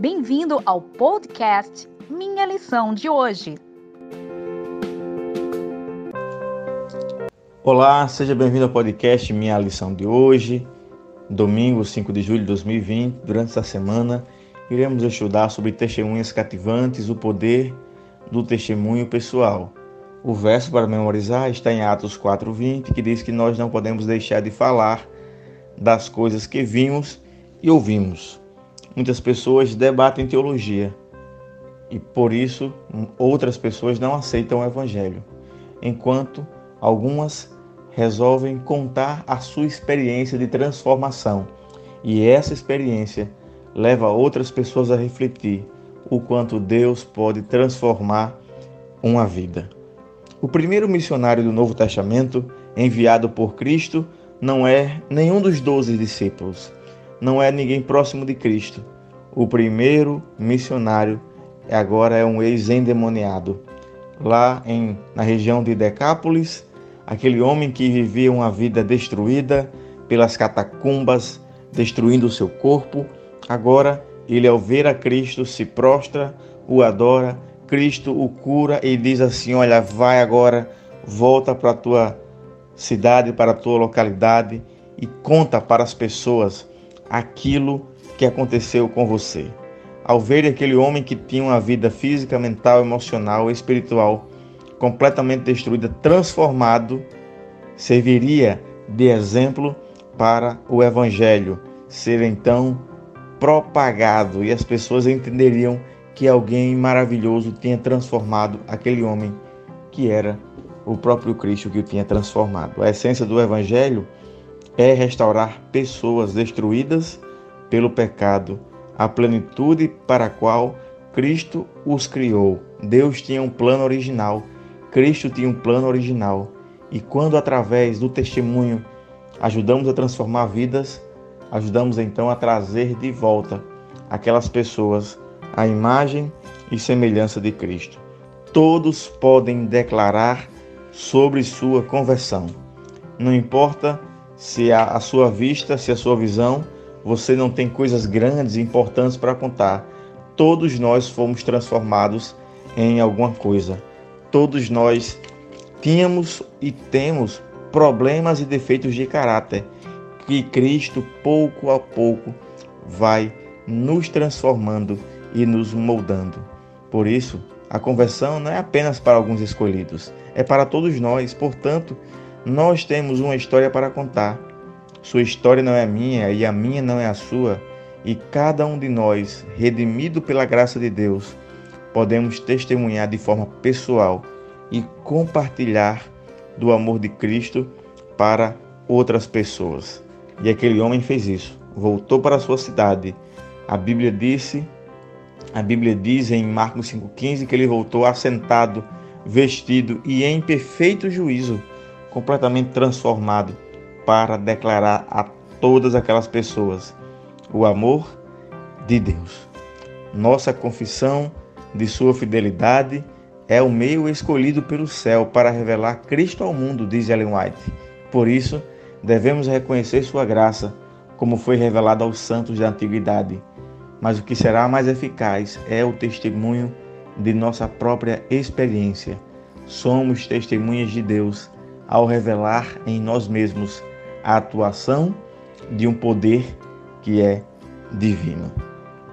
Bem-vindo ao podcast Minha Lição de Hoje. Olá, seja bem-vindo ao podcast Minha Lição de Hoje, domingo 5 de julho de 2020. Durante essa semana, iremos estudar sobre testemunhas cativantes, o poder do testemunho pessoal. O verso para memorizar está em Atos 4:20, que diz que nós não podemos deixar de falar das coisas que vimos e ouvimos. Muitas pessoas debatem teologia e por isso outras pessoas não aceitam o evangelho, enquanto algumas resolvem contar a sua experiência de transformação. E essa experiência leva outras pessoas a refletir o quanto Deus pode transformar uma vida. O primeiro missionário do Novo Testamento, enviado por Cristo, não é nenhum dos doze discípulos, não é ninguém próximo de Cristo. O primeiro missionário agora é um ex-endemoniado. Lá em, na região de Decápolis, aquele homem que vivia uma vida destruída pelas catacumbas, destruindo o seu corpo, agora ele, ao ver a Cristo, se prostra, o adora, Cristo o cura e diz assim: Olha, vai agora, volta para a tua cidade, para a tua localidade e conta para as pessoas aquilo que aconteceu com você. Ao ver aquele homem que tinha uma vida física, mental, emocional, espiritual completamente destruída, transformado, serviria de exemplo para o evangelho ser então propagado e as pessoas entenderiam que alguém maravilhoso tinha transformado aquele homem que era o próprio Cristo que o tinha transformado. A essência do evangelho é restaurar pessoas destruídas pelo pecado, a plenitude para a qual Cristo os criou. Deus tinha um plano original, Cristo tinha um plano original. E quando, através do testemunho, ajudamos a transformar vidas, ajudamos então a trazer de volta aquelas pessoas à imagem e semelhança de Cristo. Todos podem declarar sobre sua conversão. Não importa se a, a sua vista, se a sua visão você não tem coisas grandes e importantes para contar. Todos nós fomos transformados em alguma coisa. Todos nós tínhamos e temos problemas e defeitos de caráter que Cristo, pouco a pouco, vai nos transformando e nos moldando. Por isso, a conversão não é apenas para alguns escolhidos, é para todos nós. Portanto, nós temos uma história para contar sua história não é minha e a minha não é a sua, e cada um de nós, redimido pela graça de Deus, podemos testemunhar de forma pessoal e compartilhar do amor de Cristo para outras pessoas. E aquele homem fez isso, voltou para a sua cidade. A Bíblia disse, a Bíblia diz em Marcos 5:15 que ele voltou assentado, vestido e em perfeito juízo, completamente transformado para declarar a todas aquelas pessoas o amor de Deus. Nossa confissão de sua fidelidade é o meio escolhido pelo céu para revelar Cristo ao mundo, diz Ellen White. Por isso, devemos reconhecer sua graça, como foi revelada aos santos da antiguidade. Mas o que será mais eficaz é o testemunho de nossa própria experiência. Somos testemunhas de Deus ao revelar em nós mesmos a atuação de um poder que é divino.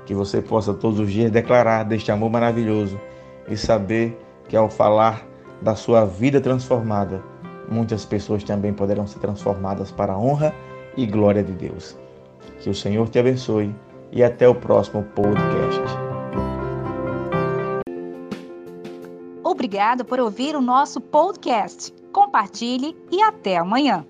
Que você possa todos os dias declarar deste amor maravilhoso e saber que ao falar da sua vida transformada, muitas pessoas também poderão ser transformadas para a honra e glória de Deus. Que o Senhor te abençoe e até o próximo podcast. Obrigado por ouvir o nosso podcast. Compartilhe e até amanhã.